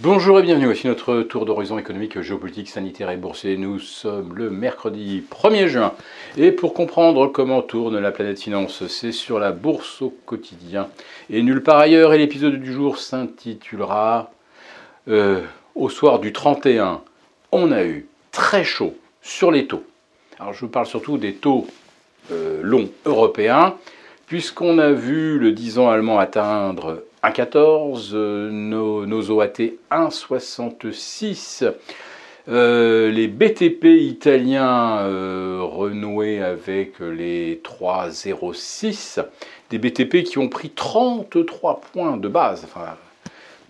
Bonjour et bienvenue, voici notre tour d'horizon économique, géopolitique, sanitaire et boursier. Nous sommes le mercredi 1er juin et pour comprendre comment tourne la planète finance, c'est sur la bourse au quotidien et nulle part ailleurs. Et l'épisode du jour s'intitulera euh, Au soir du 31, on a eu très chaud sur les taux. Alors je vous parle surtout des taux euh, longs européens puisqu'on a vu le 10 ans allemand atteindre 1,14, euh, nos, OAT 1,66. Euh, les BTP italiens euh, renoués avec les 3,06, des BTP qui ont pris 33 points de base,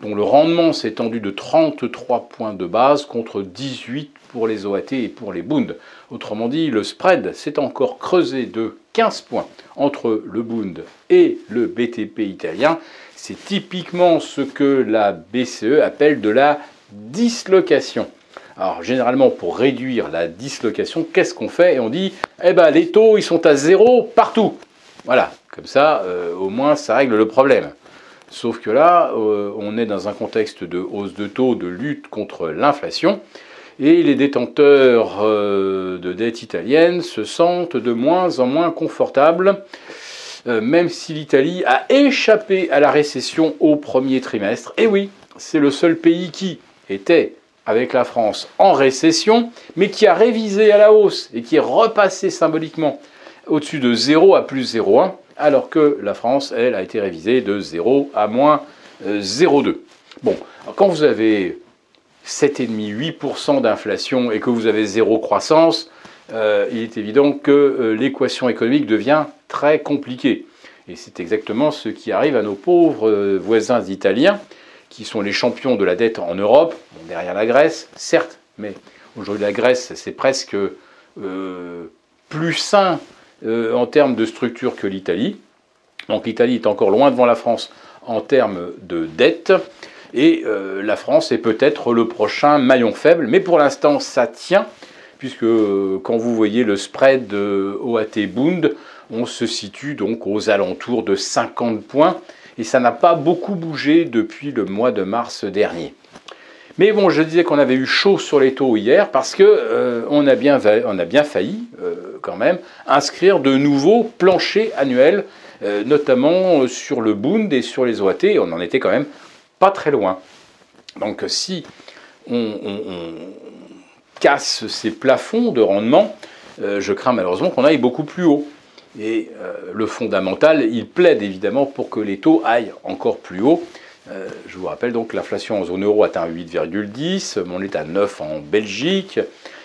dont le rendement s'est tendu de 33 points de base contre 18 pour les OAT et pour les Bund. Autrement dit, le spread s'est encore creusé de 15 points entre le Bund et le BTP italien. C'est typiquement ce que la BCE appelle de la dislocation. Alors généralement pour réduire la dislocation, qu'est-ce qu'on fait on dit, eh ben les taux ils sont à zéro partout. Voilà, comme ça euh, au moins ça règle le problème. Sauf que là, euh, on est dans un contexte de hausse de taux, de lutte contre l'inflation, et les détenteurs euh, de dette italienne se sentent de moins en moins confortables même si l'Italie a échappé à la récession au premier trimestre. Et oui, c'est le seul pays qui était avec la France en récession, mais qui a révisé à la hausse et qui est repassé symboliquement au-dessus de 0 à plus 0,1, alors que la France, elle, a été révisée de 0 à moins 0,2. Euh, bon, quand vous avez 7,5-8% d'inflation et que vous avez zéro croissance, euh, il est évident que euh, l'équation économique devient très compliquée. Et c'est exactement ce qui arrive à nos pauvres euh, voisins italiens, qui sont les champions de la dette en Europe, derrière la Grèce, certes, mais aujourd'hui la Grèce, c'est presque plus sain en termes de structure que l'Italie. Donc l'Italie est encore loin devant la France en termes de dette. Et la France est peut-être le prochain maillon faible, mais pour l'instant ça tient puisque euh, quand vous voyez le spread OAT Bund, on se situe donc aux alentours de 50 points, et ça n'a pas beaucoup bougé depuis le mois de mars dernier. Mais bon, je disais qu'on avait eu chaud sur les taux hier parce que euh, on, a bien, failli euh, quand même inscrire de nouveaux planchers annuels, notamment sur le Bund et sur les OAT. On en était quand même pas très loin. Donc si on, casse ces plafonds de rendement, euh, je crains malheureusement qu'on aille beaucoup plus haut. Et euh, le fondamental, il plaide évidemment pour que les taux aillent encore plus haut. Euh, je vous rappelle donc l'inflation en zone euro atteint 8,10, on est à 9 en Belgique,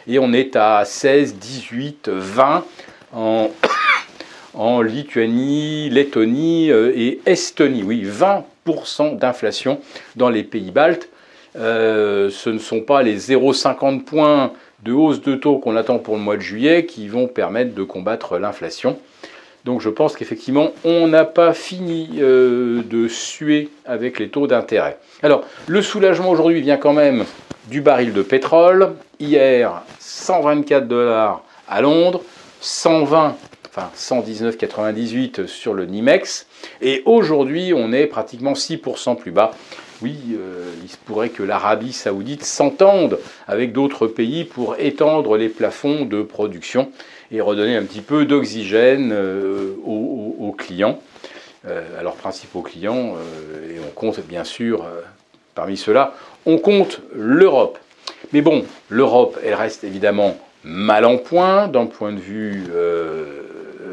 et on est à 16, 18, 20 en, Lituanie, Lettonie et Estonie. Oui, 20% d'inflation dans les pays baltes. Euh, ce ne sont pas les 0,50 points de hausse de taux qu'on attend pour le mois de juillet qui vont permettre de combattre l'inflation. Donc je pense qu'effectivement, on n'a pas fini euh, de suer avec les taux d'intérêt. Alors, le soulagement aujourd'hui vient quand même du baril de pétrole. Hier, 124 dollars à Londres, 120, enfin 119,98 sur le NIMEX. Et aujourd'hui, on est pratiquement 6% plus bas oui, euh, il se pourrait que l'Arabie saoudite s'entende avec d'autres pays pour étendre les plafonds de production et redonner un petit peu d'oxygène euh, aux, clients, euh, à leurs principaux clients. et on compte bien sûr, parmi ceux-là, on compte l'Europe. Mais bon, l'Europe, elle reste évidemment mal en point d'un point de vue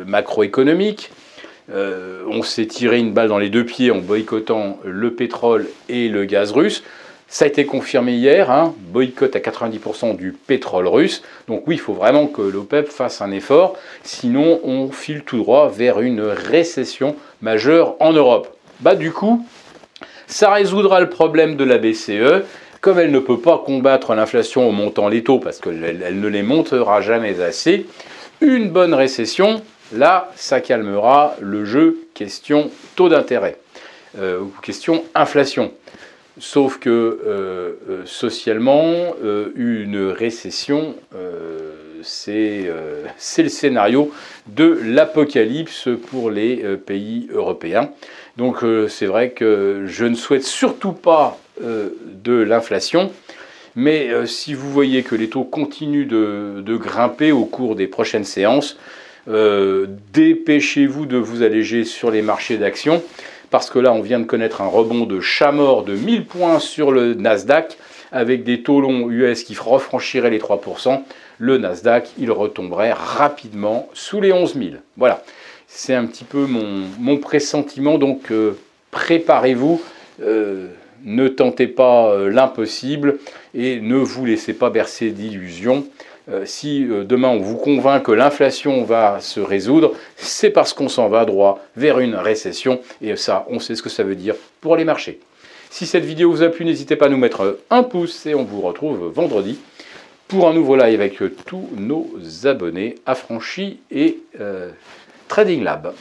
macroéconomique. Euh, on s'est tiré une balle dans les deux pieds en boycottant le pétrole et le gaz russe. Ça a été confirmé hier, hein, boycott à 90% du pétrole russe. Donc oui, il faut vraiment que l'OPEP fasse un effort, sinon on file tout droit vers une récession majeure en Europe. Bah du coup, ça résoudra le problème de la BCE. Comme elle ne peut pas combattre l'inflation en montant les taux, parce qu'elle ne les montera jamais assez, une bonne récession, Là, ça calmera le jeu question taux d'intérêt euh, ou question inflation. Sauf que euh, euh, socialement, une récession, c'est le scénario de l'apocalypse pour les pays européens. Donc c'est vrai que je ne souhaite surtout pas de l'inflation. Mais si vous voyez que les taux continuent de, grimper au cours des prochaines séances, dépêchez-vous de vous alléger sur les marchés d'actions parce que là, on vient de connaître un rebond de chat mort de 1000 points sur le Nasdaq, avec des taux longs US qui refranchiraient les 3%. Le Nasdaq, il retomberait rapidement sous les 11 000. Voilà, c'est un petit peu mon, pressentiment, donc euh, préparez-vous. Euh, ne tentez pas euh, l'impossible et ne vous laissez pas bercer d'illusions. Euh, si euh, demain on vous convainc que l'inflation va se résoudre, c'est parce qu'on s'en va droit vers une récession. Et ça, on sait ce que ça veut dire pour les marchés. Si cette vidéo vous a plu, n'hésitez pas à nous mettre un pouce et on vous retrouve vendredi pour un nouveau live avec tous nos abonnés affranchis et euh, Trading Lab.